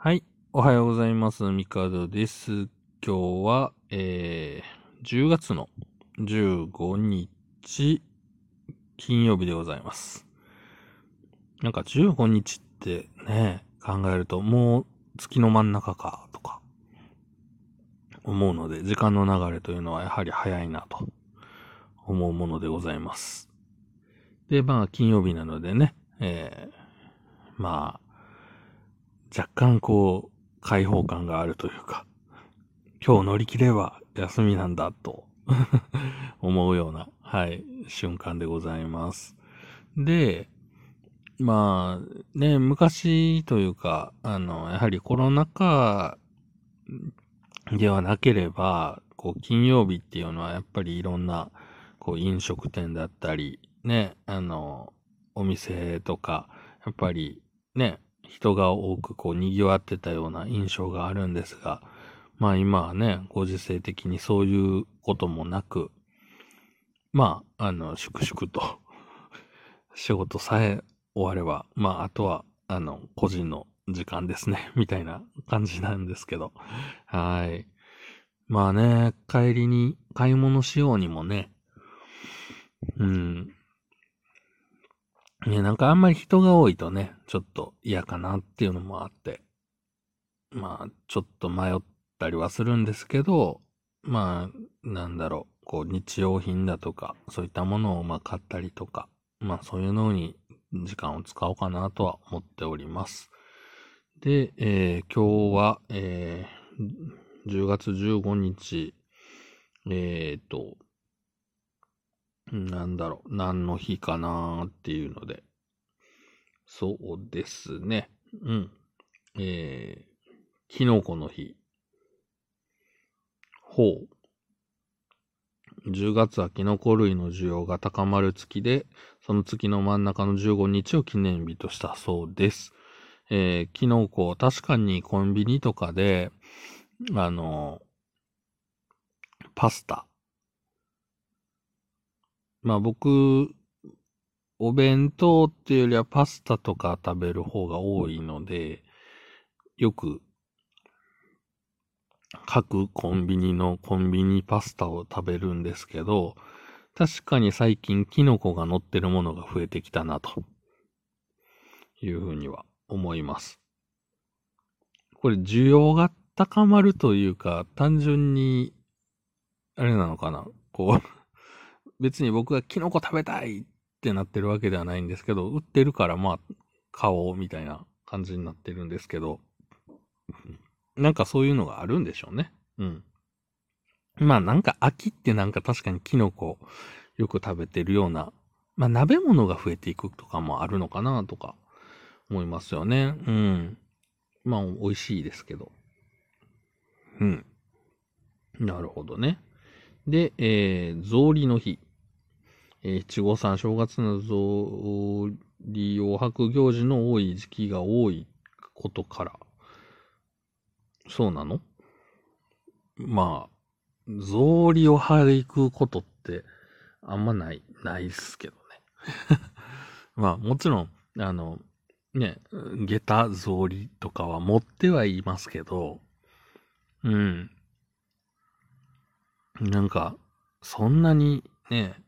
はい。おはようございます。ミカドです。今日は、えー、10月の15日、金曜日でございます。なんか15日ってね、考えるともう月の真ん中か、とか、思うので、時間の流れというのはやはり早いな、と思うものでございます。で、まあ、金曜日なのでね、えー、まあ、若干こう、開放感があるというか、今日乗り切れば休みなんだと 思うような、はい、瞬間でございます。で、まあ、ね、昔というか、あの、やはりコロナ禍ではなければ、こう、金曜日っていうのはやっぱりいろんな、こう、飲食店だったり、ね、あの、お店とか、やっぱりね、人が多くこう賑わってたような印象があるんですが、まあ今はね、ご時世的にそういうこともなく、まあ、あの、粛々と仕事さえ終われば、まああとは、あの、個人の時間ですね、みたいな感じなんですけど、はい。まあね、帰りに買い物しようにもね、うん、ね、なんかあんまり人が多いとね、ちょっと嫌かなっていうのもあって、まあ、ちょっと迷ったりはするんですけど、まあ、なんだろう、こう、日用品だとか、そういったものをまあ買ったりとか、まあそういうのに時間を使おうかなとは思っております。で、えー今日は、えー10月15日、えっ、と、なんだろう、何の日かなーっていうので。そうですね。うん。えー、キノコの日。ほう。10月はキノコ類の需要が高まる月で、その月の真ん中の15日を記念日としたそうです。えー、キノコ、確かにコンビニとかで、あの、パスタ、まあ僕、お弁当っていうよりはパスタとか食べる方が多いので、よく各コンビニのコンビニパスタを食べるんですけど、確かに最近キノコが乗ってるものが増えてきたなというふうには思います。これ需要が高まるというか、単純に、あれなのかな？こう、別に僕がキノコ食べたいってなってるわけではないんですけど、売ってるからまあ、買おうみたいな感じになってるんですけど、なんかそういうのがあるんでしょうね。うん。まあなんか秋ってなんか確かにキノコよく食べてるような、まあ鍋物が増えていくとかもあるのかなとか思いますよね。うん。まあ美味しいですけど。うん。なるほどね。で、えー、草履の日。えー七五三正月の草履を履く行事の多い時期が多いことから。そうなの？まあ、草履を履くことってあんまない、ないっすけどね。まあもちろん、あの、ね、下駄草履とかは持ってはいますけど、うん。なんか、そんなにね、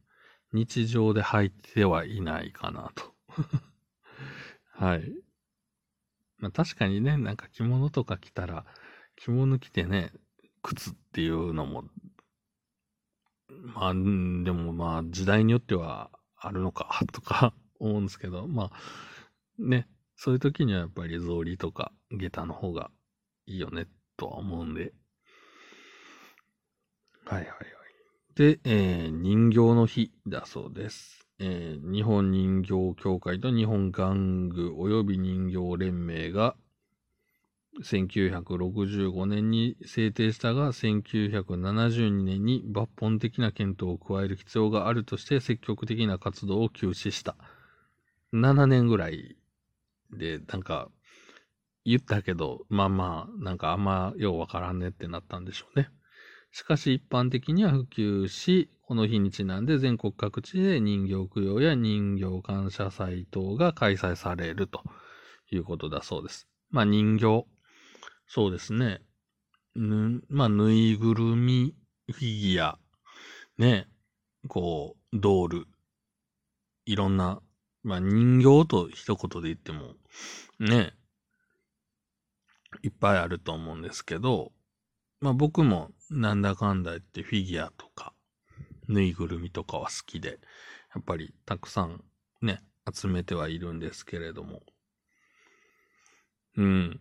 日常で履いてはいないかなと。はい。まあ確かにね、なんか着物とか着たら、着物着てね、靴っていうのも、まあ、でもまあ時代によってはあるのか、とか思うんですけど、まあ、ね、そういう時にはやっぱり草履とか下駄の方がいいよね、とは思うんで。はいはいはい。で、えー人形の日だそうです。えー日本人形協会と日本玩具及び人形連盟が1965年に制定したが、1972年に抜本的な検討を加える必要があるとして積極的な活動を休止した。7年ぐらいで、なんか、言ったけど、まあまあ、なんかあんまようわからんねってなったんでしょうね。しかし一般的には普及し、この日にちなんで全国各地で人形供養や人形感謝祭等が開催されるということだそうです。まあ人形。そうですね。ぬ、まあ、ぬいぐるみ、フィギュア、ね、こう、ドール、いろんな、まあ、人形と一言で言っても、ね、いっぱいあると思うんですけど、まあ僕もなんだかんだ言ってフィギュアとか、ぬいぐるみとかは好きで、やっぱりたくさんね、集めてはいるんですけれども。うん。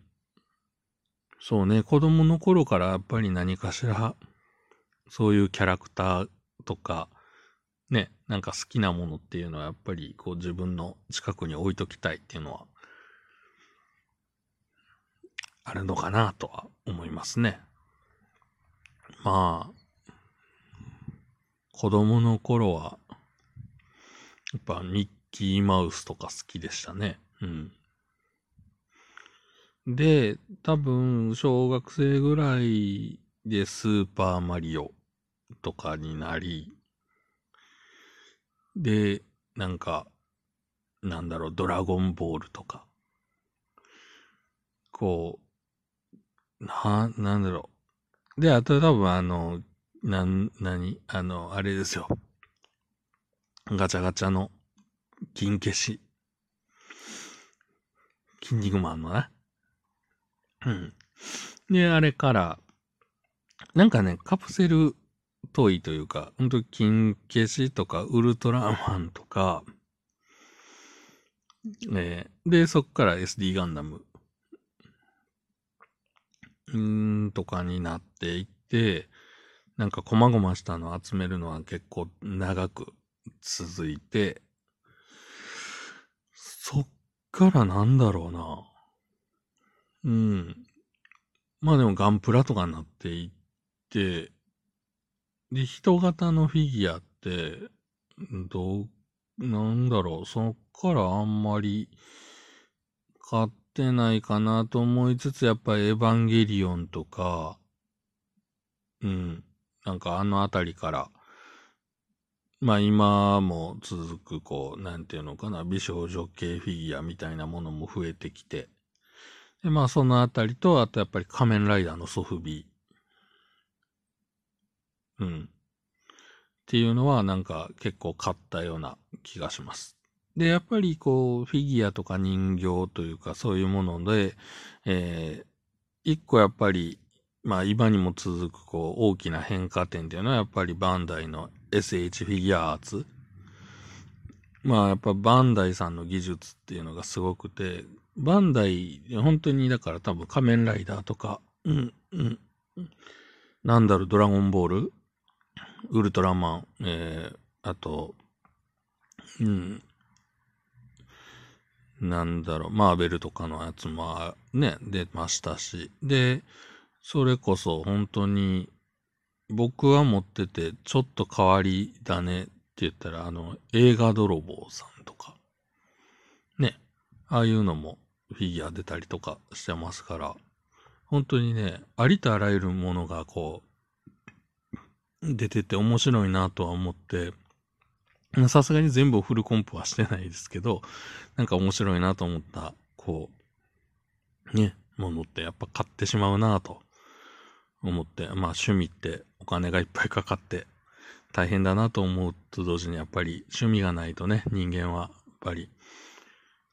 そうね、子供の頃からやっぱり何かしら、そういうキャラクターとか、ね、なんか好きなものっていうのはやっぱりこう自分の近くに置いときたいっていうのは、あるのかなとは思いますね。まあ、子供の頃は、やっぱミッキーマウスとか好きでしたね。うん。で、多分、小学生ぐらいでスーパーマリオとかになり、で、なんか、なんだろう、ドラゴンボールとか、こう、な、なんだろう。で、あと多分あの、なん、なに、あの、あれですよ。ガチャガチャの金消し。筋肉マンのね。うん。で、あれから、なんかね、カプセルトイというか、ほんと金消しとかウルトラマンとか、えー、で、そっから SD ガンダム、んとかになっていって、なんか細々したのを集めるのは結構長く続いて、そっからなんだろうな。うん。まあでもガンプラとかになっていって、で、人型のフィギュアって、どう、なんだろう、そっからあんまり買ってないかなと思いつつ、やっぱりエヴァンゲリオンとか、うん、なんかあのあたりから、まあ今も続く、こう、なんていうのかな、美少女系フィギュアみたいなものも増えてきて、で、まあそのあたりと、あとやっぱり仮面ライダーのソフビ。うん。っていうのはなんか結構買ったような気がします。で、やっぱりこう、フィギュアとか人形というかそういうもので、えー、一個やっぱり、まあ今にも続くこう、大きな変化点っていうのはやっぱりバンダイの SH フィギュアアーツ。まあやっぱバンダイさんの技術っていうのがすごくて、バンダイ、本当にだから多分仮面ライダーとか、うん、うん、なんだろう、ドラゴンボール？ウルトラマン、えー、あと、うん、なんだろう、マーベルとかのやつもね、出ましたし、で、それこそ本当に僕は持ってて、ちょっと変わりだねって言ったら、あの、映画泥棒さんとか、ね、ああいうのもフィギュア出たりとかしてますから、本当にね、ありとあらゆるものがこう、出てて面白いなとは思って、さすがに全部をフルコンプはしてないですけど、なんか面白いなと思った、こう、ね、ものってやっぱ買ってしまうなと思って、まあ趣味ってお金がいっぱいかかって大変だなと思うと同時にやっぱり趣味がないとね、人間はやっぱり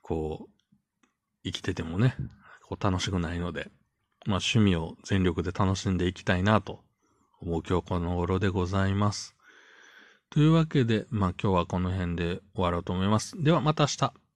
こう生きててもね、こう楽しくないので、まあ趣味を全力で楽しんでいきたいなと思う今日この頃でございます。というわけで、まあ今日はこの辺で終わろうと思います。ではまた明日。